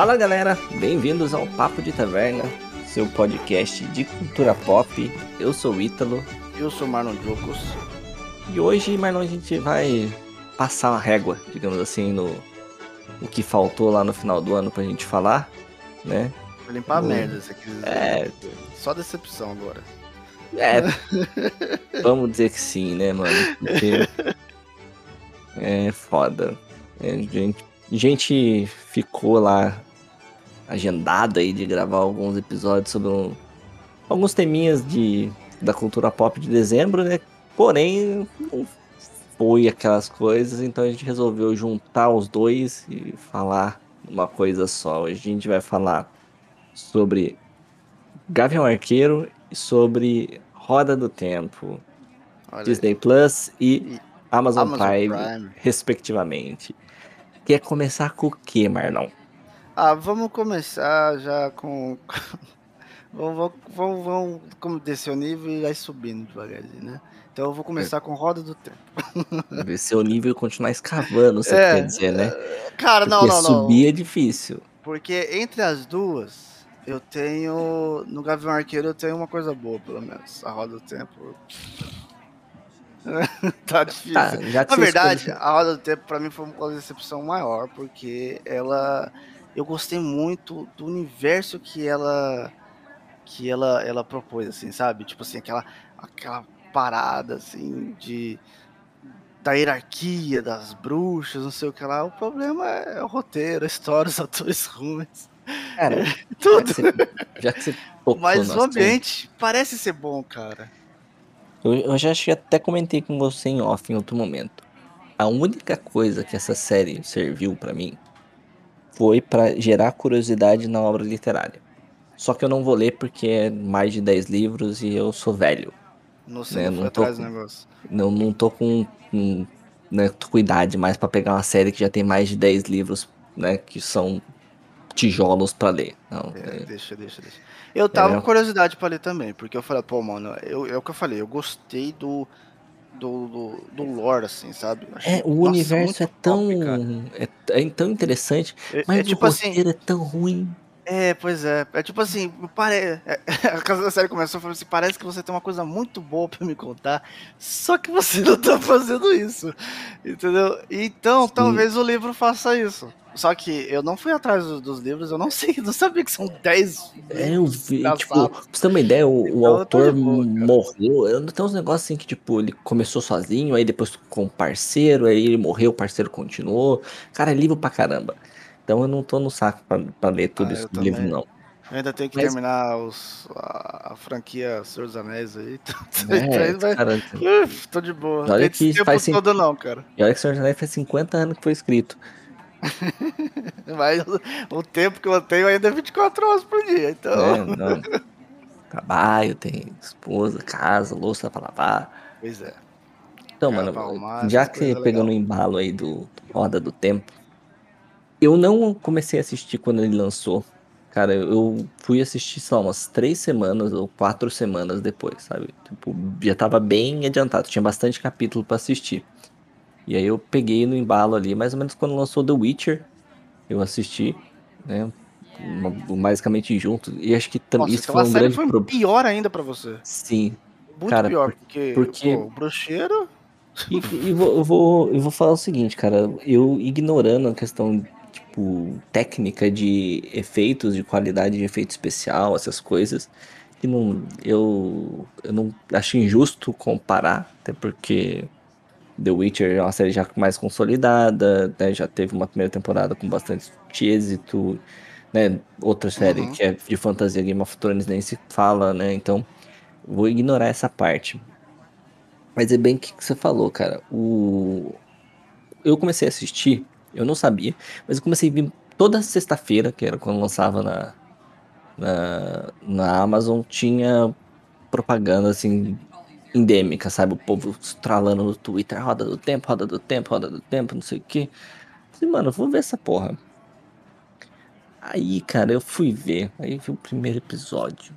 Fala galera, bem-vindos ao Papo de Taverna, seu podcast de cultura pop. Eu sou o Ítalo. Eu sou Marlon Jocos. E hoje, Marlon, a gente vai passar uma régua, digamos assim, no o que faltou lá no final do ano pra gente falar, né? Vou limpar O- a merda, você quer dizer. É, Só decepção agora. é. vamos dizer que sim, né, mano? Porque é foda. É, gente, a gente ficou lá agendado aí de gravar alguns episódios sobre um- alguns teminhas de, da cultura pop de dezembro, né? Porém, não foi aquelas coisas, então a gente resolveu juntar os dois e falar uma coisa só. Hoje a gente vai falar sobre Gavião Arqueiro e sobre Roda do Tempo, Olha, Disney Plus e E Amazon, Amazon Prime, Prime. respectivamente. Quer começar com o que, Marlon? Ah, vamos começar já com. vamos, vamos, vamos, vamos descer o nível e vai subindo devagarzinho, né? Então eu vou começar com Roda do Tempo. Ver seu nível e continuar escavando, você É, quer dizer, né? Cara, não, Porque não, não. subir é difícil. Porque entre as duas, eu tenho. No Gavião Arqueiro eu tenho uma coisa boa, pelo menos. A Roda do Tempo. tá difícil. Tá, já que Na verdade, escolheu- a Roda do Tempo pra mim foi uma decepção maior, porque ela. Eu gostei muito do universo que ela. que ela, ela propôs, assim, sabe? Tipo assim, aquela, aquela parada, assim, de. da hierarquia das bruxas, não sei o que lá. O problema é o roteiro, a história, os atores ruins, Cara, tudo. já que você Mas o ambiente parece ser bom, cara. Eu, eu já acho que até comentei com você em off em outro momento. A única coisa que essa série serviu pra mim foi pra gerar curiosidade na obra literária. Só que eu não vou ler porque é mais de 10 livros e eu sou velho. Não sei, É, não tô atrás do negócio. Não, não tô com, com, né, tô com idade mais pra pegar uma série que já tem mais de 10 livros, né? Que são tijolos pra ler. Não, É, é- deixa, deixa, deixa. Eu tava É. com curiosidade pra ler também, porque eu falei, pô, mano, eu, é o que eu falei, eu gostei do, do, do, do lore, assim, sabe? Achei, é, o nossa, universo muito é tão, top, é, é tão interessante, É, mas é o tipo assim, roteiro é tão ruim. É, pois é, é tipo assim, pare... é, a casa da série começou falando assim, parece que você tem uma coisa muito boa pra me contar, só que você não tá fazendo isso, entendeu? Então, Sim. talvez o livro faça isso. Só que eu não fui atrás do- dos livros, eu não sei, não sabia que são 10 É, eu vi, tipo, pra você ter uma ideia, o, o Então, autor boa, morreu. eu- Tem uns negócios assim que, tipo, ele começou sozinho, aí depois com um parceiro, aí ele morreu, o parceiro continuou. Cara, é livro pra caramba. Então eu não tô no saco pra, pra ler tudo Ah, isso do livro, não. Eu ainda tenho que Mas- terminar os, a, a franquia Senhor dos Anéis aí. É, Então aí vai- cara, Uf, tô de boa. Olha tem que tempo faz sim- todo não, cara. e olha que Senhor dos Anéis faz 50 anos que foi escrito. Mas o, tempo que eu tenho ainda é 24 horas por dia, então... Não. Trabalho, tem esposa, casa, louça pra lavar. Pois é. Então, Cara, mano, já que é pegando o legal. embalo aí do Roda do Tempo, eu não comecei a assistir quando ele lançou. Cara, eu fui assistir, sei lá, umas três semanas ou quatro semanas depois, sabe? Tipo, já tava bem adiantado, tinha bastante capítulo pra assistir. E aí eu peguei no embalo ali, mais ou menos quando lançou The Witcher, eu assisti, né? Basicamente junto. E acho que também Nossa, isso então foi a um série grande foi problema. pior ainda pra você. Sim, Muito Cara, pior, porque, porque- pô, o bruxeiro... E, e vou, eu, vou, eu vou falar o seguinte, cara. Eu ignorando a questão, tipo, técnica de efeitos, de qualidade de efeito especial, essas coisas, que não, eu, eu não acho injusto comparar, até porque The Witcher é uma série já mais consolidada, né, já teve uma primeira temporada com bastante êxito, né? Outra série Uhum. que é de fantasia Game of Thrones nem se fala, né? Então, vou ignorar essa parte. Mas é bem o que que você falou, cara. O... Eu comecei a assistir, eu não sabia, mas eu comecei a vir toda sexta-feira, que era quando lançava na, na, na Amazon, tinha propaganda assim, endêmica, sabe? O povo estralando no Twitter, roda do tempo, roda do tempo, roda do tempo, não sei o quê. Falei, mano, vou ver essa porra. Aí, cara, eu fui ver, aí vi o primeiro episódio.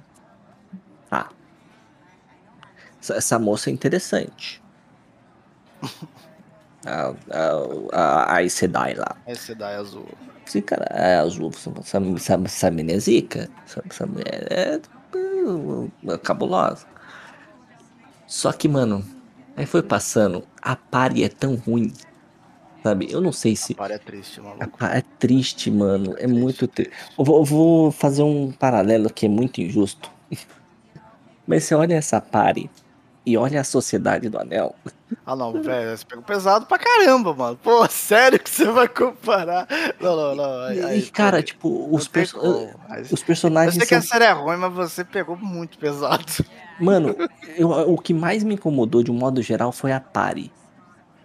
Ah, essa, essa moça é interessante. a, a, a Aes Sedai lá. Aes Sedai azul. Esse cara é azul, essa, essa, essa menina é zica, essa, essa mulher é, é cabulosa. Só que, mano, aí foi passando, a pare é tão ruim, sabe? Eu não sei se... A é triste, maluco. É triste, mano, é, é muito triste. Eu vou, eu vou fazer um paralelo que é muito injusto. Mas você olha essa pare e olha a Sociedade do Anel. Ah, não, velho, você pegou pesado pra caramba, mano. Pô, sério que você vai comparar? Não, não, não. Aí, e, cara, pô, tipo, os, perso os personagens. Eu sei que a série é ruim, mas você pegou muito pesado. Mano, eu, o que mais me incomodou de um modo geral foi a pare.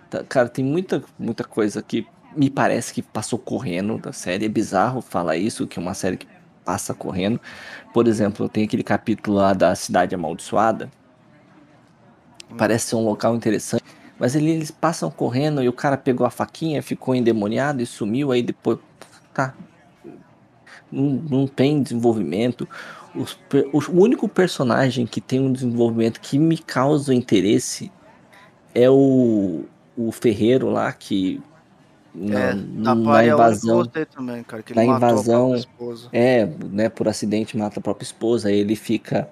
Tá, cara, tem muita, muita coisa que me parece que passou correndo da série. É bizarro falar isso, que é uma série que passa correndo. Por exemplo, tem aquele capítulo lá da Cidade Amaldiçoada Parece ser um local interessante. Mas ele, eles passam correndo e o cara pegou a faquinha, ficou endemoniado e sumiu. Aí depois. Tá. Não, não tem desenvolvimento. Os, o único personagem que tem um desenvolvimento que me causa interesse é o, o Ferreiro lá que na, é, na invasão também, cara, na invasão é né por acidente mata a própria esposa ele fica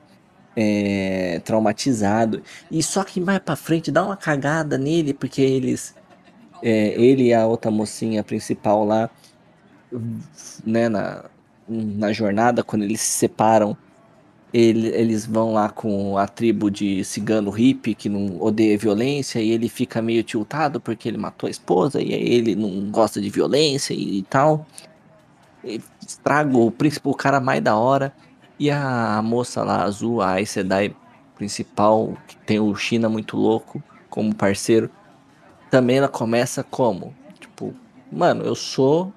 é, traumatizado. E só que mais pra frente dá uma cagada nele, porque eles. É, ele e a outra mocinha principal lá, né, na, na jornada, quando eles se separam, ele, eles vão lá com a tribo de cigano hippie, que não odeia violência, e ele fica meio tiltado porque ele matou a esposa, e ele não gosta de violência e, e tal. E estraga o príncipe, o cara mais da hora. E a moça lá, azul, a Aes Sedai principal, que tem o China muito louco como parceiro, também ela começa como? Tipo, mano, eu sou.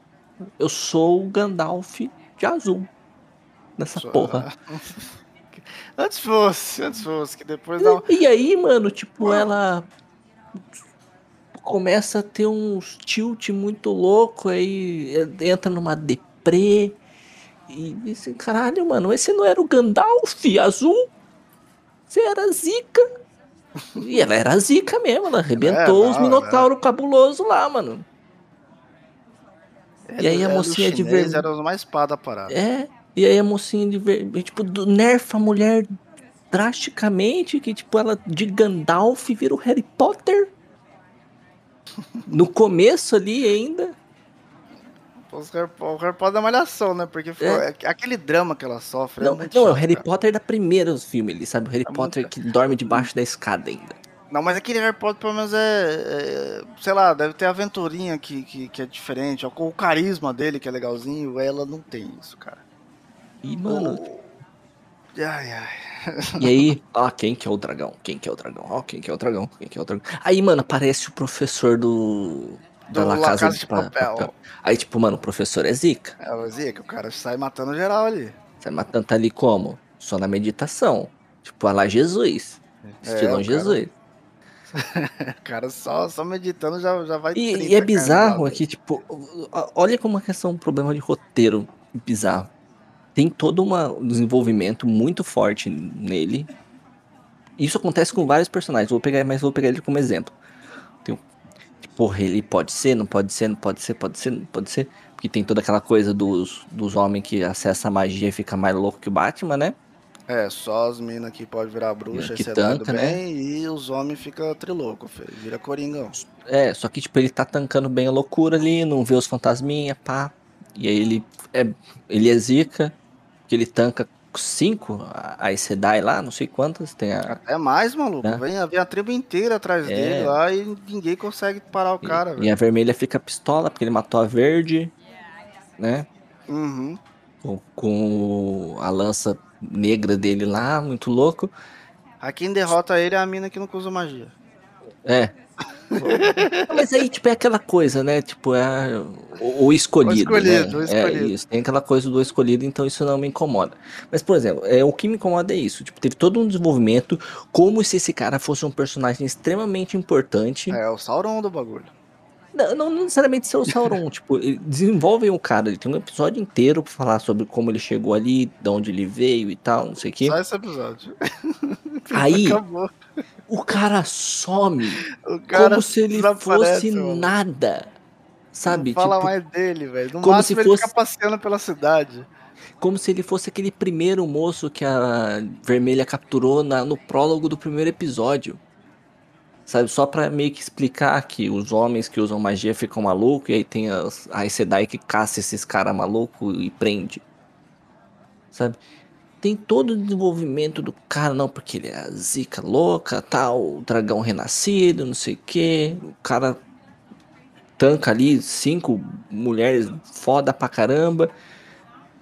Eu sou o Gandalf de azul. Nessa porra. antes fosse, antes fosse, que depois não. E aí, mano, tipo, ela começa a ter uns tilt muito louco, aí entra numa deprê, e disse, caralho, mano, esse não era o Gandalf azul? Você era zica. E ela era zica mesmo, ela arrebentou é, não, os minotauros é. cabuloso lá, mano. É, e aí a mocinha de verde. Era uma espada parada. É, e aí a mocinha de verde, tipo, nerfa a mulher drasticamente, que tipo, ela de Gandalf vira o Harry Potter. No começo ali ainda. Os Harry, o Harry Potter da malhação, né? Porque é. aquele drama que ela sofre. É não, é, não, é o Harry cara. Potter da primeira filme, ele sabe? O Harry é Potter muito... que dorme debaixo da escada ainda. Não, mas aquele Harry Potter pelo menos é, é sei lá, deve ter a aventurinha que, que, que, é diferente, o carisma dele que é legalzinho, ela não tem isso, cara. E, mano... Ai, ai. E aí, ó, quem que é o dragão? Quem que é o dragão? Ó, quem que é o dragão? Quem que é o dragão? Aí, mano, aparece o professor do da La Casa, Casa de, de papel. papel. Aí, tipo, mano, o professor é zica. É o zica, o cara sai matando geral ali. Sai matando tá ali como? Só na meditação. Tipo, a lá Jesus. É, Estilão Jesus. o cara só, só meditando já, já vai... E, e é bizarro aqui, tipo, olha como a questão, um problema de roteiro bizarro. Tem todo uma, um desenvolvimento muito forte nele. Isso acontece com vários personagens. Vou pegar, mas vou pegar ele como exemplo porra, ele pode ser, não pode ser, não pode ser, pode ser, não pode ser. Porque tem toda aquela coisa dos, dos homens que acessa a magia e fica mais louco que o Batman, né? É, só as minas que pode virar bruxa que tanca, né? bem, e os homens ficam trilouco, filho. Vira coringão. É, só que tipo, ele tá tancando bem a loucura ali, não vê os fantasminha, pá. E aí ele é, ele é zica, que ele tanca cinco, a Sedai lá, não sei quantas, tem a... Até mais, maluco. Né? Vem, vem a tribo inteira atrás é. dele lá e ninguém consegue parar o cara. E, e, a vermelha fica pistola, porque ele matou a verde, né? Uhum. Com, com a lança negra dele lá, muito louco. A quem derrota ele é a mina que não usa magia. É, mas aí, tipo, é aquela coisa, né? Tipo, é o, o escolhido. O escolhido, né? o escolhido. É isso, tem aquela coisa do escolhido, então isso não me incomoda. Mas, por exemplo, é, o que me incomoda é isso. Tipo, teve todo um desenvolvimento como se esse cara fosse um personagem extremamente importante. É, o Sauron do bagulho. Não, não necessariamente ser o Sauron, tipo, desenvolvem o cara, ele tem um episódio inteiro pra falar sobre como ele chegou ali, de onde ele veio e tal, não sei o quê. Só esse episódio. Aí, Acabou O cara some. O cara como se ele fosse mano. nada. Sabe? Não fala tipo, mais dele, velho. No como máximo se ele fosse- fica passeando pela cidade. como se ele fosse aquele primeiro moço que a Vermelha capturou na- no prólogo do primeiro episódio. Sabe? Só pra meio que explicar que os homens que usam magia ficam malucos e aí tem as, a Sedai que caça esses caras malucos e prende. Sabe? Tem todo o desenvolvimento do cara, não, porque ele é a zica louca, tal, o dragão renascido, não sei o que. O cara tanca ali cinco mulheres foda pra caramba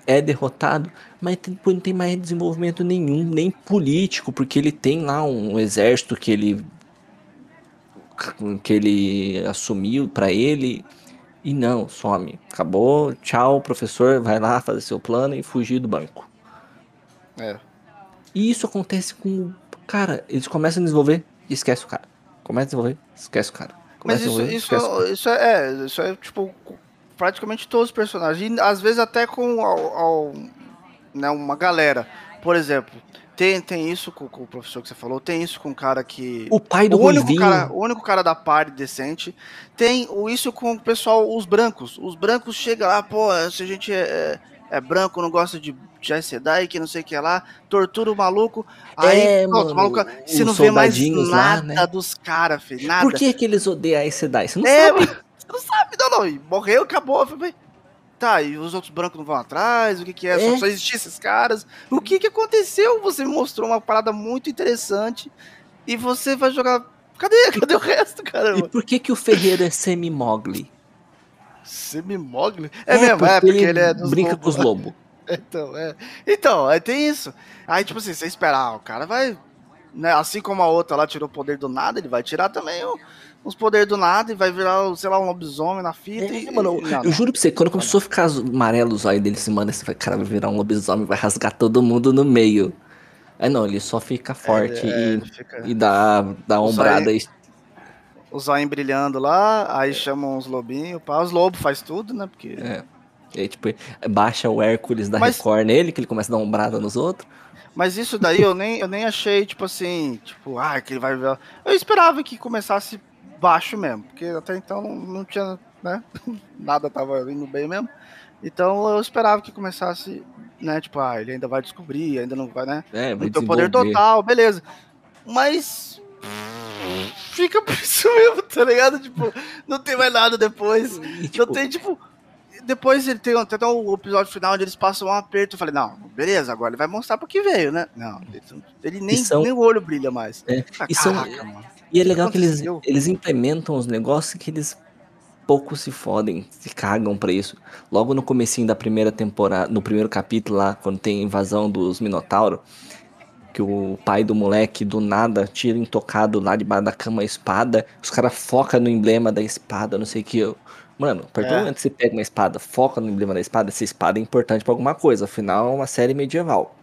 é derrotado, mas tem- não tem mais desenvolvimento nenhum, nem político, porque ele tem lá um exército que ele que ele assumiu pra ele e não, some. Acabou, tchau, professor, vai lá fazer seu plano e fugir do banco. É. E isso acontece com, cara, eles começam a desenvolver e esquece o cara. Começa a desenvolver, esquece o cara. Mas Começa a isso, isso, cara. isso é, é, isso é tipo praticamente todos os personagens. E, às vezes até com ao- ao- né, uma galera. Por exemplo, tem, tem isso com, com o professor que você falou, tem isso com o cara que. O pai do o único, Ruivinho, cara, o único cara da party decente. Tem isso com o pessoal, os brancos. Os brancos chegam lá, pô, se a gente é, é, é branco, não gosta de Jedi Sedai, que não sei o que lá, tortura o maluco. Aí, É, pronto, mano, maluco, você não vê mais soldadinhos lá, nada né? dos caras, filho. Nada. por que que eles odeiam a Sedai? Você não É, sabe. você não sabe, não, não. Morreu, acabou. Falei, tá, e os outros brancos não vão atrás? O que que é? É. Só, só existiam esses caras? O que que aconteceu? Você me mostrou uma parada muito interessante e você vai jogar... Cadê? Cadê o resto, E caramba? por que que o Ferreiro é semi-mogli? Semi-mogli? É, mesmo, é, porque ele, é dos brinca lobos. com os lobos. Então, é. Então, aí tem isso. Aí, tipo assim, você esperar, o cara vai... Né, assim como a outra lá tirou o poder do nada, ele vai tirar também o- os poderes do nada e vai virar, sei lá, um lobisomem na fita. É, e, mano, e- não, eu não. juro pra você, quando começou a ficar amarelo os olhos dele, assim, mano, esse cara vai virar um lobisomem, vai rasgar todo mundo no meio. Aí não, ele só fica forte É, e, fica- e dá, dá Os ombrada e o zóio brilhando lá, aí chamam os lobinhos, pá, os lobos faz tudo, né? Porque. É. E aí, tipo, baixa o Hércules da Mas- Record nele, que ele começa a dar ombrada nos outros. Mas isso daí eu nem, eu nem achei, tipo assim, tipo, ah, que ele vai. Eu esperava que começasse baixo mesmo, porque até então não, não tinha, né? Nada tava indo bem mesmo. Então eu esperava que começasse, né? Tipo, ah, ele ainda vai descobrir, ainda não vai, né? É, vai Não tem o poder total, beleza. Mas. Fica por isso mesmo, tá ligado? Tipo, não tem mais nada depois. E, tipo, Eu tenho, tipo. Depois ele tem até o episódio final onde eles passam um aperto. Eu falei, não, beleza, agora ele vai mostrar pro que veio, né? Não, ele, ele nem, são- nem o olho brilha mais. É, Ah, e são- caraca, mano. E é legal que eles, eles implementam os negócios que eles pouco se fodem, se cagam pra isso. Logo no comecinho da primeira temporada, no primeiro capítulo lá, quando tem a invasão dos Minotauro, que o pai do moleque do nada tira intocado lá debaixo da cama a espada, os caras focam no emblema da espada, não sei o que. Eu... Mano, a partir do É. momento que você pega uma espada, foca no emblema da espada, essa espada é importante pra alguma coisa, afinal é uma série medieval.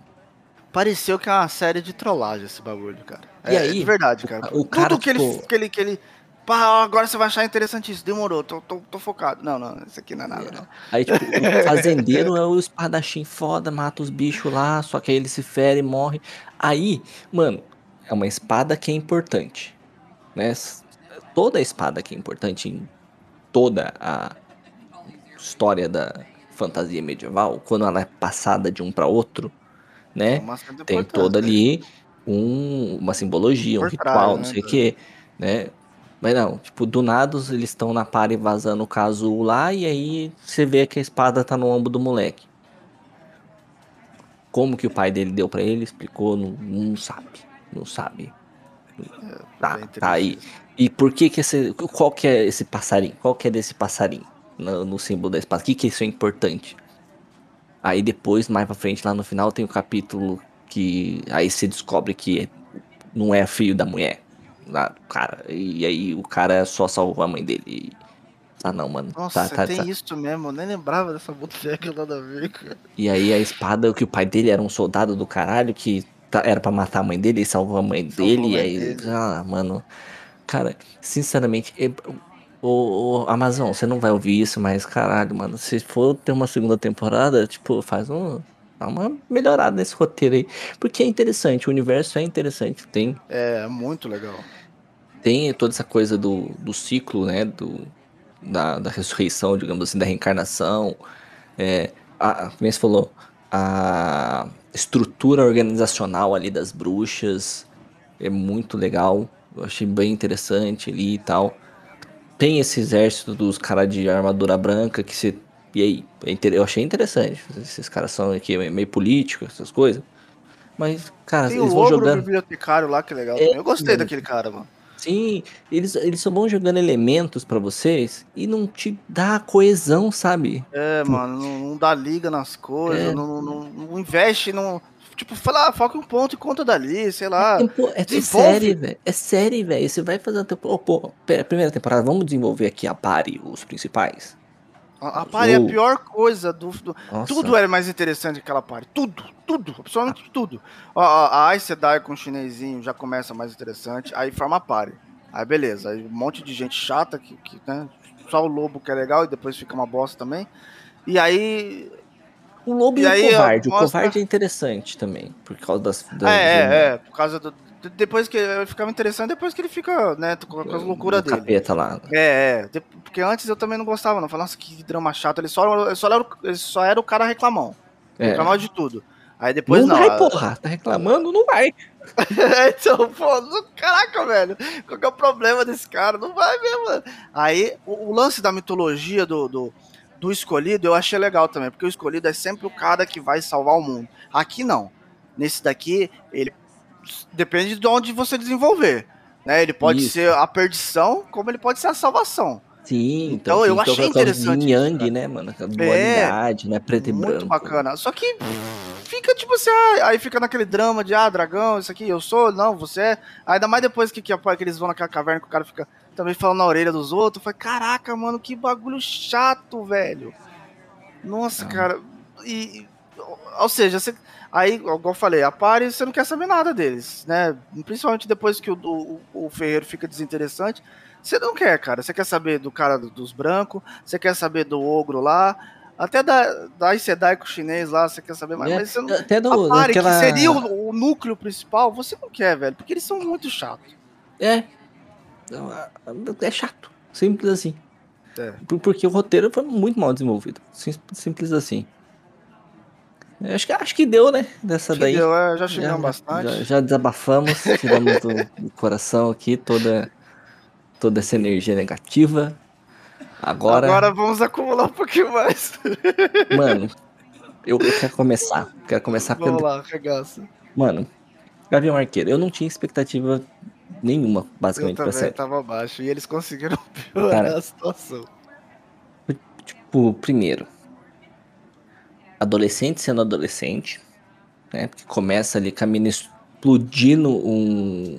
Pareceu que é uma série de trollagem esse bagulho, cara. E é, aí, de verdade, o cara. ca- o Tudo cara, que, ele, tipo- que ele. Que ele. Pá, agora você vai achar interessante isso. Demorou, tô, tô, tô focado. Não, não, isso aqui não é nada, não. Aí, tipo, o fazendeiro é o espadachim foda, mata os bichos lá, só que aí ele se fere e morre. Aí, mano, é uma espada que é importante, né? Toda espada que é importante em toda a história da fantasia medieval, quando ela é passada de um pra outro, né? Certa Tem toda ali um- uma simbologia, um ritual, trás, não né, sei o que, né? Mas não, tipo, do nada eles estão na party vazando o caso lá e aí você vê que a espada tá no ombro do moleque. Como que o pai dele deu pra ele, explicou, não, não sabe, não sabe. Tá, bem tá aí. E por que que esse, qual que é esse passarinho? Qual que é desse passarinho no, no símbolo da espada? O que que isso é importante? Aí depois, mais pra frente, lá no final, tem o capítulo que aí você descobre que não é filho da mulher. Lá, do cara. E aí o cara só salvou a mãe dele. E- Ah não, mano. Nossa, tá, tá, tem tá. isso mesmo. Eu nem lembrava dessa boteca nada a ver, cara. E aí a espada, que o pai dele era um soldado do caralho que tá- era pra matar a mãe dele e salvou a mãe Salvou dele. a E mãe aí, dele. ah, mano. Cara, sinceramente, é- o, o Amazon, você não vai ouvir isso, mas caralho, mano, se for ter uma segunda temporada, tipo, faz um. dar uma melhorada nesse roteiro aí. Porque é interessante, o universo é interessante. Tem. É, muito legal. Tem toda essa coisa do, do ciclo, né? Do, da, da ressurreição, digamos assim, da reencarnação. É, a, como você falou, a estrutura organizacional ali das bruxas é muito legal. Eu achei bem interessante ali e tal. Tem esse exército dos caras de armadura branca que se. E aí, é eu achei interessante. Esses caras são aqui meio políticos, essas coisas. Mas, cara, Tem eles o vão jogando. bibliotecário lá, que é legal É. Eu gostei daquele cara, mano. Sim, eles, eles só vão jogando elementos pra vocês e não te dá coesão, sabe? É, mano, não, não dá liga nas coisas, É. não, não, não investe, não. Tipo, fala, ah, foca um ponto e conta dali, sei lá. É desenvolve. série, velho. É série, velho. Você vai fazer a temporada. pô, pera, primeira temporada, vamos desenvolver aqui a pare, os principais. A, a party é a pior coisa do. do- tudo era mais interessante que aquela party. Tudo, tudo, absolutamente tudo. Ó, ó, a Aes Sedai com o chinesinho já começa mais interessante, aí forma a party. Aí beleza, aí um monte de gente chata, que, que né, só o lobo que é legal e depois fica uma bosta também. E aí. O lobo e, E o aí, ó, covarde. mostra- O covarde é interessante também. Por causa das. das É, é, é, por causa do. de- Depois que ele ficava interessante, depois que ele fica, né, com as loucuras dele. capeta lá. É, é. Porque antes eu também não gostava, não. Falava, nossa, que drama chato. Ele só, ele só, era, o- ele só era o cara reclamão. É. Reclamava de tudo. Aí depois não, não. vai, porra. Tá reclamando? Não vai. então, pô, não- caraca, velho. Qual que é o problema desse cara? Não vai mesmo. Aí, o, o lance da mitologia do, do, do escolhido eu achei legal também, porque o escolhido é sempre o cara que vai salvar o mundo. Aqui não. Nesse daqui, ele depende de onde você desenvolver. Né? Ele pode Isso. ser a perdição, como ele pode ser a salvação. Sim, Então, então, eu tem achei interessante yang, né, mano? Aquela dualidade, né? Preto e Muito branco. bacana. Só que fica tipo assim, ah, aí fica naquele drama de, ah, dragão, isso aqui, eu sou, não, você é. Ainda mais depois que, que, que eles vão naquela caverna que o cara fica também falando na orelha dos outros. Foi, caraca, mano, que bagulho chato, velho. Nossa, Ah. cara. E. Ou seja, você, aí, igual eu falei, a Pari, você não quer saber nada deles, né? Principalmente depois que o, o, o Ferreiro fica desinteressante. Você não quer, cara. Você quer saber do cara do- dos brancos, você quer saber do ogro lá, até da, da Sedai com o chinês lá, você quer saber mais. É, Mas você não, Até do, a Pari, daquela... que seria o, o núcleo principal, você não quer, velho, porque eles são muito chatos. É. É chato. Simples assim. É. Por- Porque o roteiro foi muito mal desenvolvido. Sim- Simples assim. Acho que, acho que deu, né? Dessa daí. Entendeu? É, já chegamos bastante. Já, já desabafamos, tiramos do, do coração aqui toda, toda essa energia negativa. Agora, Agora vamos acumular um pouquinho mais. mano, eu, eu quero começar. Quero começar Vamos com. lá, regaça. Mano, Gavião Arqueiro, eu não tinha expectativa nenhuma, Eu basicamente, pra também série. tava baixo e eles conseguiram piorar Cara. a situação. Tipo, primeiro, adolescente sendo adolescente, né? Porque começa ali com a mina explodindo um,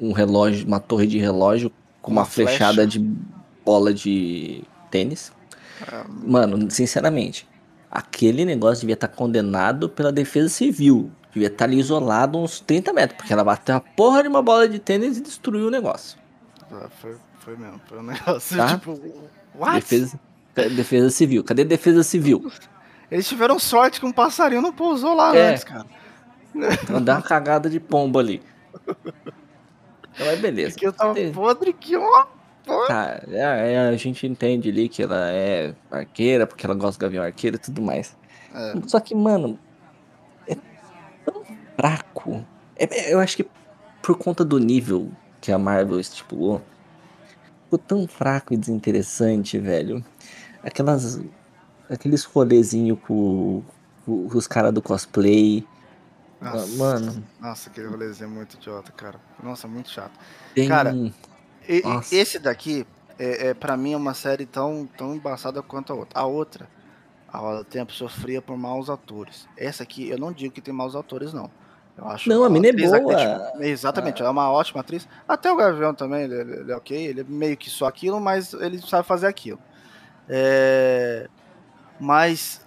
um relógio, uma torre de relógio com uma, Uma flecha. flechada de bola de tênis. Ah, Mano, sinceramente, aquele negócio devia estar condenado pela defesa civil. Devia estar ali isolado uns 30 metros, porque ela bateu a porra de uma bola de tênis e destruiu o negócio. Ah, Foi, foi mesmo, foi um negócio Tá. tipo. What? Defesa, defesa civil. Cadê a defesa civil? Eles tiveram sorte que um passarinho não pousou lá É. antes, cara. Dá uma cagada de pombo ali. Então é beleza. Porque eu tava Tem- podre que uma. porra. Tá, é, é, a gente entende ali que ela é arqueira, porque ela gosta do gavião arqueiro e tudo mais. É. Só que, mano, fraco. É- é- eu acho que por conta do nível que a Marvel estipulou, ficou tão fraco e desinteressante, velho. Aquelas. Aqueles rolezinho com, com os caras do cosplay. Nossa, Mano, Nossa, aquele rolezinho é muito idiota, cara. Nossa, muito chato. tem. Cara, E- esse daqui, é, é, para mim, é uma série tão, tão embaçada quanto a outra. A outra, a Roda do Tempo, sofria por maus atores. Essa aqui, eu não digo que tem maus atores, não. Eu acho Não, a mina é boa. exatamente, ela é uma ótima atriz. Até o Gavião também, ele, ele- ele é ok, ele é meio que só aquilo, mas ele sabe fazer aquilo. É, Mas,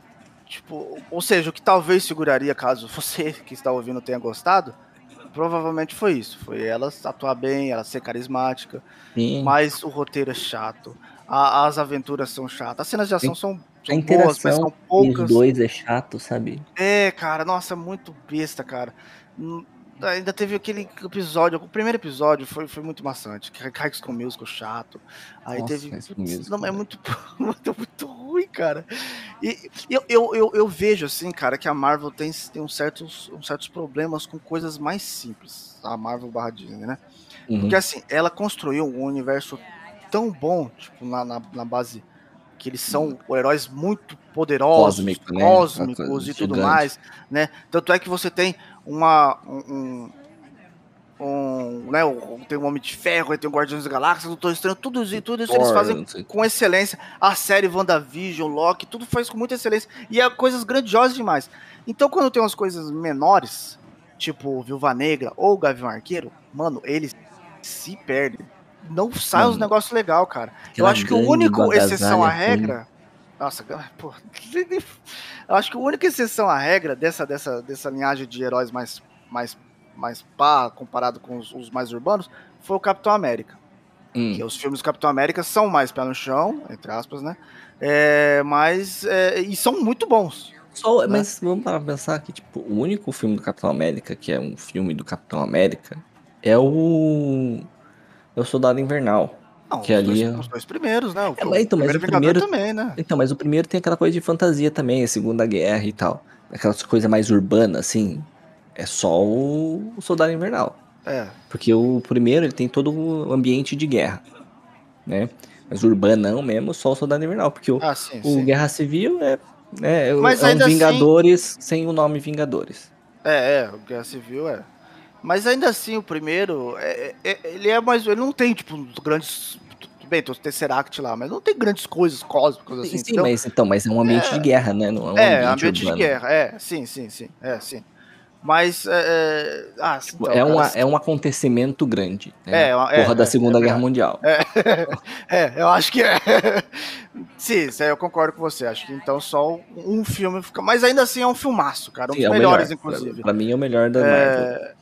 tipo, ou seja, o que talvez seguraria, caso você que está ouvindo tenha gostado, provavelmente foi isso. Foi ela atuar bem, ela ser carismática, Sim. mas o roteiro é chato. a- as aventuras são chatas. As cenas de ação Sim. são, são boas, mas são poucas. Os dois é chato, sabe? É, cara, nossa, muito besta, cara. Ainda teve aquele episódio, o primeiro episódio foi, foi muito maçante. High School Musical chato. Aí Nossa, teve. Musical, não, é muito, muito, muito ruim, cara. E eu, eu, eu, eu, vejo, assim, cara, que a Marvel tem, tem uns, certos, uns certos problemas com coisas mais simples. A Marvel barra Disney, né? Uhum. Porque assim, ela construiu um universo tão bom, tipo, na, na, na base que eles são heróis muito poderosos, né? cósmicos e tudo mais, né? Tanto é que você tem uma um, um, né, tem um Homem de Ferro, tem o Guardiões da Galáxia, Doutor Estranho, tudo isso, tudo isso eles fazem com excelência. A série WandaVision, Loki, tudo faz com muita excelência e é coisas grandiosas demais. Então quando tem umas coisas menores, tipo Viúva Negra ou Gavião Arqueiro, mano, eles se perdem não sai uns negócios legal, cara. Eu acho que o único exceção à regra. Nossa, pô. Eu acho que o único exceção à regra dessa, dessa, dessa linhagem de heróis mais, mais, mais pá, comparado com os, os mais urbanos, foi o Capitão América. Hum. Que os filmes do Capitão América são mais pé no chão, entre aspas, né? É, mas. É, e são muito bons. Só, né? Mas vamos para pensar que, tipo, o único filme do Capitão América, que é um filme do Capitão América, é o é o Soldado Invernal. Não, que os, ali... dois, os dois primeiros, né? O, é, então, mas o primeiro também, né? Então, mas o primeiro tem aquela coisa de fantasia também, a Segunda Guerra e tal. Aquelas coisas mais urbanas, assim. É só o, o Soldado Invernal. É. Porque o primeiro, ele tem todo o ambiente de guerra, né? Mas urbanão mesmo, só o Soldado Invernal. Porque o, ah, sim, o sim. Guerra Civil é, é, mas é um assim Vingadores assim... sem o nome Vingadores. É, é, o Guerra Civil é. Mas ainda assim, o primeiro, é, é, ele é mais. Ele não tem, tipo, grandes. Bem, tem o Tesseract lá, mas não tem grandes coisas cósmicas assim. Sim, então, mas, então, mas é um ambiente é, de guerra, né? Não é um é, ambiente, ambiente de guerra, é, sim, sim, sim. É, sim. Mas. É, é ah, tipo, então, é, uma, é um acontecimento grande. Né? É, é, Porra da Segunda Guerra Mundial. É, eu acho que é. sim, eu concordo com você. Acho que então só um filme fica. Mas ainda assim é um filmaço, cara. Um sim, dos melhores, melhor. inclusive. Pra, pra, mim é o melhor da Marvel.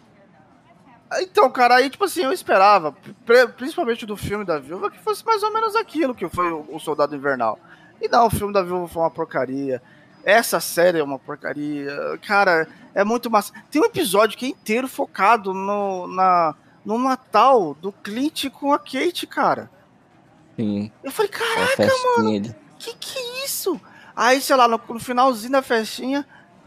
Então, cara, aí, tipo assim, eu esperava, principalmente do filme da Viúva, que fosse mais ou menos aquilo que foi o Soldado Invernal. E não, o filme da Viúva foi uma porcaria. Essa série é uma porcaria. Cara, é muito massa. Tem um episódio que é inteiro focado no, na, no Natal do Clint com a Kate, cara. Sim. Eu falei, caraca, mano, que que é isso? Aí, sei lá, no, no finalzinho da festinha,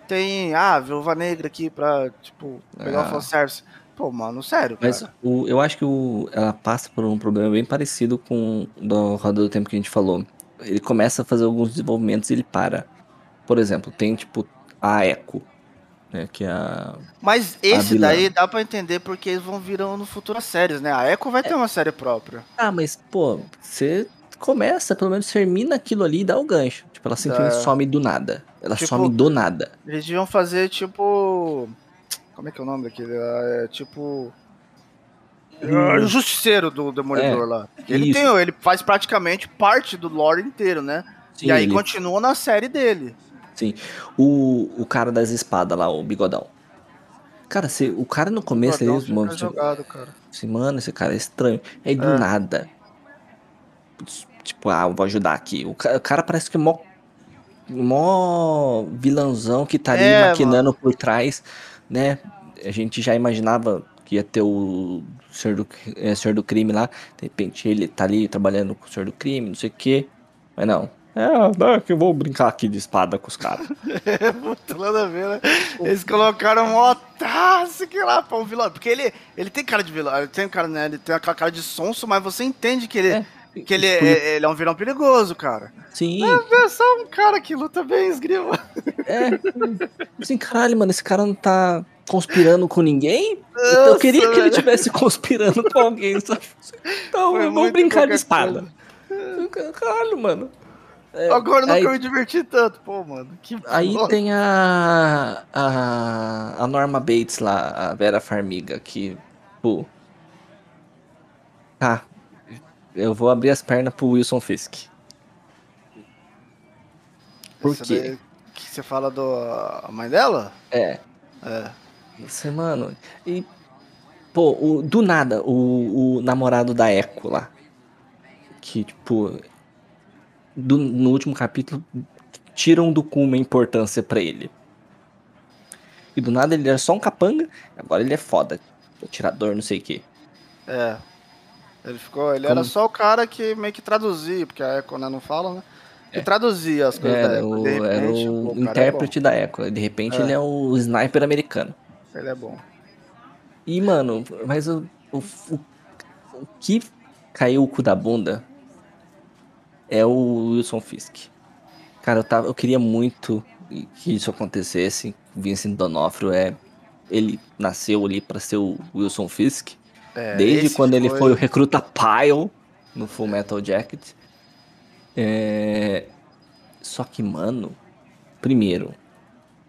tem, ah, Viúva Negra aqui pra, tipo, pegar ah. o fanservice. Pô, mano, sério. Mas o, eu acho que o, ela passa por um problema bem parecido com o do Roda do Tempo que a gente falou. Ele começa a fazer alguns desenvolvimentos e ele para. Por exemplo, tem tipo a Echo. Né, que é a, Mas esse daí dá para entender porque eles vão virar no futuro séries, né? A Echo vai ter é. uma série própria. Ah, mas, pô, você começa, pelo menos termina aquilo ali e dá o gancho. Tipo, ela simplesmente é. some do nada. Ela tipo, some do nada. Eles deviam fazer, tipo como é que é o nome daquele? É tipo. O Justiceiro do Demolidor é, lá. Ele tem, ele faz praticamente parte do lore inteiro, né? Sim, e aí ele... continua na série dele. Sim. O, o cara das espadas lá, o bigodão. Cara, se, o cara no começo aí, mano. Tipo, jogado, cara. Assim, mano, esse cara é estranho. Aí do é. nada. Tipo, ah, vou ajudar aqui. O cara, o cara parece que é mó. mó vilãozão que tá ali é, maquinando mano. por trás né? A gente já imaginava que ia ter o Senhor do, é, Senhor do Crime lá. De repente ele tá ali trabalhando com o Senhor do Crime, não sei o quê. Mas não. É, que eu vou brincar aqui de espada com os caras. é, puta, nada a ver, né? Eles colocaram um otácio que lá pra um vilão. Porque ele, ele tem cara de vilão, ele tem, cara, né, ele tem aquela cara de sonso, mas você entende que ele, é. Que ele, é, ele é um vilão perigoso, cara. Sim. É, só um cara que luta bem esgrima. É. Assim, caralho, mano, esse cara não tá conspirando com ninguém? Nossa, eu queria que ele estivesse conspirando com alguém, sabe? Então, Foi vamos brincar de espada. Coisa. Caralho, mano. É, Agora não aí, eu me diverti tanto, pô, mano. Que aí porra. tem a, a. A Norma Bates lá, a Vera Farmiga, que. Pô. Tá. Eu vou abrir as pernas pro Wilson Fisk. Por Essa quê? Que você fala do a mãe dela? É. É. Você, mano. E. Pô, o, do nada, o, o namorado da Echo lá. Que, tipo. Do, no último capítulo, tiram do cu uma importância para ele. E do nada ele era só um capanga, agora ele é foda. Atirador, não sei o quê. É. Ele ficou. Ele Como... era só o cara que meio que traduzia, porque a Echo né, não fala, né? Que é. traduzia as coisas era da Echo. Repente, era o, o é intérprete é da Echo. De repente é. ele é o sniper americano. Ele é bom. E, mano, mas o, o, o, o que caiu o cu da bunda é o Wilson Fisk. Cara, eu, tava, eu queria muito que isso acontecesse. Vincent Donofrio é. Ele nasceu ali para ser o Wilson Fisk. É, desde quando foi... ele foi o recruta Pyle no Full Metal Jacket. É... Só que, mano, primeiro,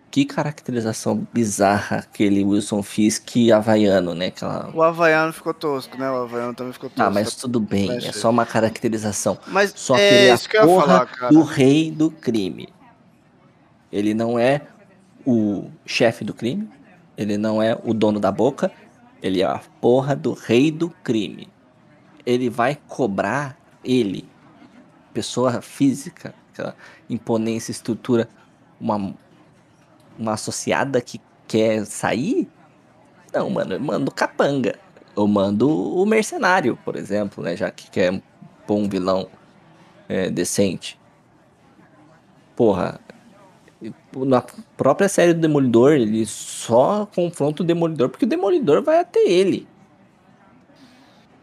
que caracterização bizarra aquele Wilson Fisk havaiano, né? Aquela... O havaiano ficou tosco, né? O havaiano também ficou tosco. Ah, mas tudo bem, é só uma caracterização. Mas só que é ele é a porra falar, do rei do crime. Ele não é o chefe do crime, ele não é o dono da boca, ele é a porra do rei do crime. Ele vai cobrar ele, pessoa física, aquela imponência, estrutura, uma uma associada que quer sair, não, mano, eu mando capanga. Eu mando o mercenário, por exemplo, né? Já que quer um vilão é, decente. Porra, na própria série do Demolidor, ele só confronta o Demolidor porque o Demolidor vai até ele.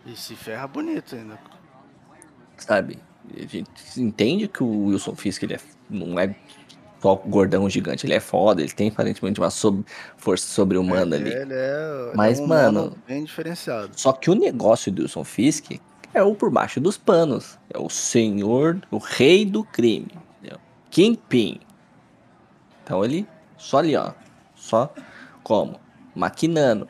E se ferra bonito ainda. Sabe? A gente entende que o Wilson Fisk ele é, não é só gordão gigante, ele é foda, ele tem aparentemente uma força sobre-humana é, ali. Ele é, Mas, é um mano, bem diferenciado. Só que o negócio do Wilson Fisk é o por baixo dos panos. É o senhor, o rei do crime. Kingpin. Então ele só ali, ó. Só como? Maquinando.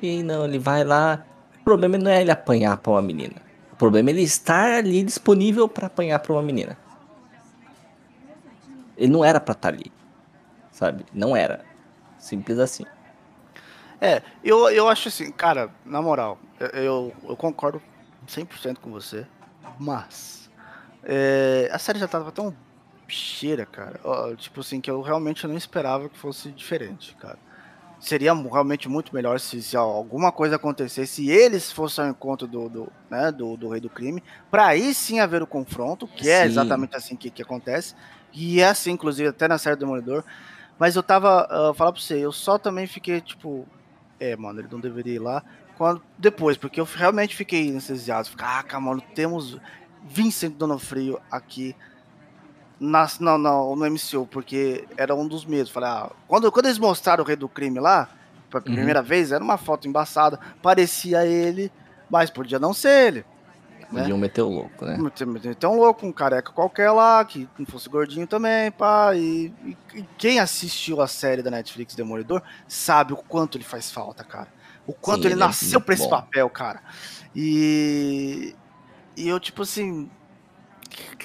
E não, ele vai lá. O problema não é ele apanhar pra uma menina. O problema é ele estar ali disponível para apanhar pra uma menina. Ele não era pra estar ali. Sabe? Não era. Simples assim. É, eu, eu acho assim, cara, na moral, eu, eu concordo 100% com você, mas é, a série já tava tão cheira, cara, tipo assim, que eu realmente não esperava que fosse diferente, cara. Seria realmente muito melhor se, se alguma coisa acontecesse e eles fossem ao encontro do, do, né, do, do rei do crime, para aí sim haver o confronto, que é sim. exatamente assim que, que acontece. E é assim, inclusive, até na série do Demolidor. Mas eu tava. Uh, falar pra você, eu só também fiquei, tipo. É, mano, ele não deveria ir lá. Quando, depois, porque eu realmente fiquei anestesiado. Caraca, mano, temos Vincent Donofrio aqui na, na, no MCU, porque era um dos medos. Falei, ah, quando, quando eles mostraram o Rei do Crime lá, pela uhum. primeira vez, era uma foto embaçada, parecia ele, mas podia não ser ele. Podiam né? meter o louco, né? Meter, um louco, um careca qualquer lá, que não fosse gordinho também, pá. E, e, quem assistiu a série da Netflix Demolidor sabe o quanto ele faz falta, cara. O quanto Sim, ele, ele é nasceu é pra esse papel, cara. E. E eu, tipo assim.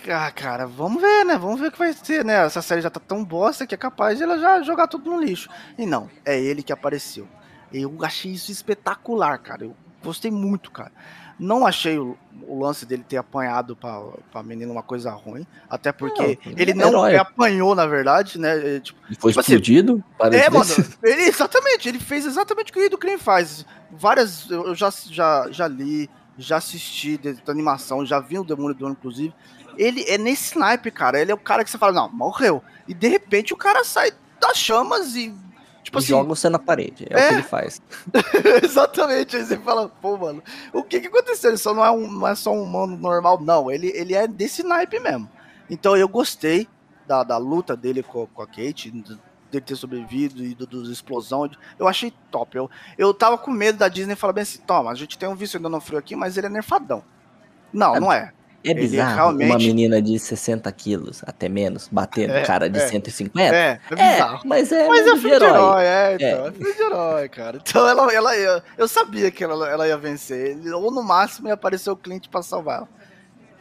Ah, cara, vamos ver, né? Vamos ver o que vai ser, né? Essa série já tá tão bosta que é capaz de ela já jogar tudo no lixo. E não, é ele que apareceu. Eu achei isso espetacular, cara. Eu gostei muito, cara. Não achei o, o lance dele ter apanhado pra, pra menina uma coisa ruim. Até porque não, ele não apanhou, na verdade, né? Ele, tipo, foi tipo assim, explodido? Assim, é, mano. Ele, exatamente, ele fez exatamente o que o do crime faz. Várias. Eu já, já, já li, já assisti da animação, já vi o Demolidor, inclusive. Ele é nesse naipe, cara. Ele é o cara que você fala, não, morreu. E de repente o cara sai das chamas e Tipo assim, joga você na parede, é, é, o que ele faz. Exatamente, aí você fala, pô, mano, o que que aconteceu? Ele só não é, um, não é só um humano normal, não, ele, ele é desse naipe mesmo. Então eu gostei da, da luta dele com, com a Kate, dele ter sobrevivido e do, dos explosão. Eu achei top. Eu, eu tava com medo da Disney falar bem assim: toma, a gente tem um vício ainda no frio aqui, mas ele é nerfadão. Não, é, não é. É bizarro realmente... uma menina de 60 quilos, até menos, batendo é, cara de é, 150. É, é, é bizarro. É, mas é, mas é filme de herói. herói. É, então, é, é filme de herói, cara. Então ela, ela ia, eu sabia que ela, ela ia vencer. Ou no máximo ia aparecer o Clint pra salvar ela.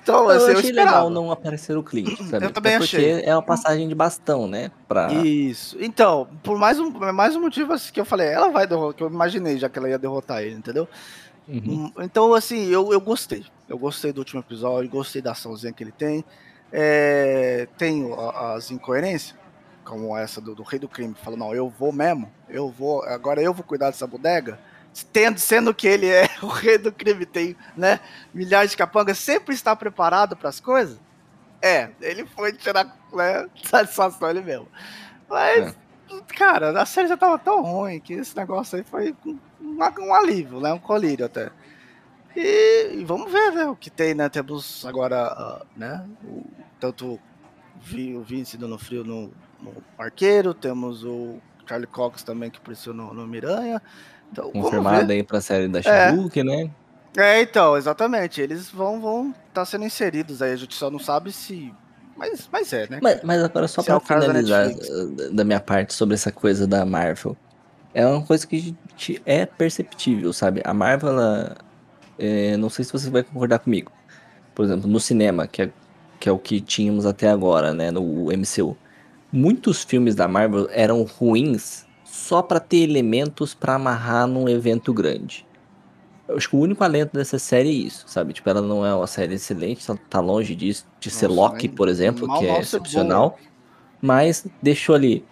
Então, eu, assim, eu achei eu legal não aparecer o Clint, sabe? Eu também achei. Porque é uma passagem de bastão, né? Pra... Isso. Então, por mais um, mais um motivo assim, que eu falei, ela vai derrotar, que eu imaginei já que ela ia derrotar ele, entendeu? Uhum. Hum, então, assim, eu, eu gostei. Eu gostei do último episódio, gostei da açãozinha que ele tem. é, tem as incoerências, como essa do, do rei do crime, falando, não, eu vou mesmo, eu vou, agora eu vou cuidar dessa bodega, tendo, sendo que ele é o rei do crime, tem né, milhares de capangas, sempre está preparado para as coisas. É, ele foi tirar né, satisfação ele mesmo. Mas, é. cara, a série já tava tão ruim que esse negócio aí foi um, um alívio, né? Um colírio até. E, e, vamos ver, né? O que tem, né? Temos agora, uh, né? O, tanto o Vince no frio no, no arqueiro, temos o Charlie Cox também que apareceu no, no Miranha. Então, Confirmado aí pra série da é. She-Hulk, né? É, então, exatamente. Eles vão vão estar tá sendo inseridos aí. A gente só não sabe se. Mas, mas é, né? Mas, mas agora, só pra é finalizar da, da, minha parte sobre essa coisa da Marvel. É uma coisa que é perceptível, sabe? A Marvel, ela, é, não sei se você vai concordar comigo. Por exemplo, no cinema, que é, que é o que tínhamos até agora, né? No MCU. Muitos filmes da Marvel eram ruins só para ter elementos para amarrar num evento grande. Eu acho que o único alento dessa série é isso, sabe? Tipo, ela não é uma série excelente, tá, longe disso, de ser Nossa, Loki, por exemplo, mal, que é excepcional. Mas deixou ali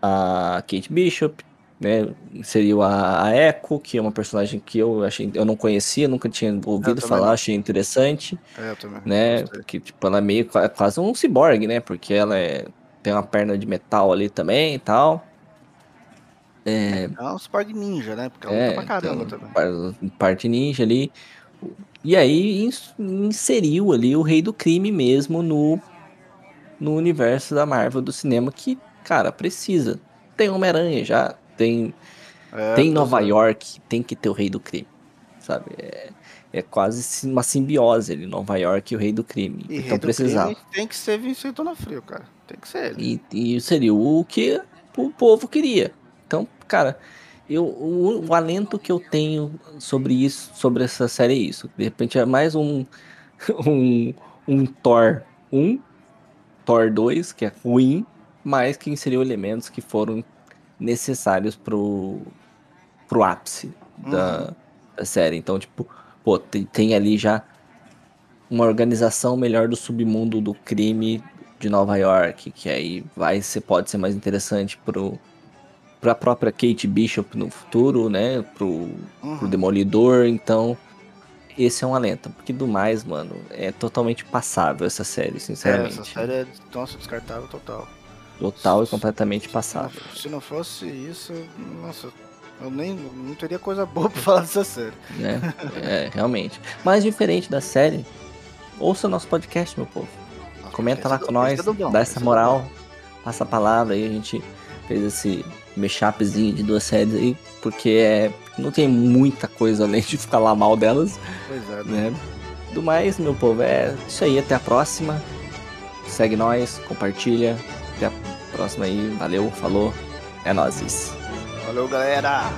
a Kate Bishop, né? Inseriu a, a Echo, que é uma personagem que eu achei, eu não conhecia, nunca tinha ouvido falar, não. achei interessante. É, eu também. Né? Que tipo, ela é meio quase um ciborgue, né? Porque ela é, tem uma perna de metal ali também e tal. É, é um Cyborg Ninja, né? Porque ela é, luta pra caramba então, também. Parte ninja ali. E aí inseriu ali o Rei do Crime mesmo no, no universo da Marvel do cinema que, cara, precisa. Tem Homem-Aranha já, tem, é, tem Nova York, tem que ter o Rei do Crime, sabe? É, é quase uma simbiose ali, Nova York e o Rei do Crime. E então precisava. tem que ser Vincent Frio, cara. Tem que ser ele. E, e seria o que o povo queria. Cara, eu, o, o, alento que eu tenho sobre isso, sobre essa série é isso. De repente é mais um, um, um Thor 1, Thor 2, que é ruim, mas que inseriu elementos que foram necessários pro, pro ápice uhum. da, da, série. Então, tipo, pô, tem, tem ali já uma organização melhor do submundo do crime de Nova York, que aí vai ser, pode ser mais interessante pro, pra própria Kate Bishop no futuro, né? Pro, uhum. pro Demolidor, então esse é um alento. Porque do mais, mano, é totalmente passável essa série, sinceramente. É, essa série é, nossa, descartável total. Total e completamente passável. Se não fosse isso, nossa, eu nem não teria coisa boa pra falar dessa série. É, é realmente. Mas diferente da série, ouça nosso podcast, meu povo. Comenta lá com nós, dá essa moral, passa a palavra aí, a gente fez esse mashupzinho de duas séries aí, porque é, não tem muita coisa além de ficar lá mal delas. Pois é. Né? Do mais, meu povo, é isso aí. Até a próxima. Segue nós, compartilha. Até a próxima aí. Valeu, falou. É nóis. Valeu, galera.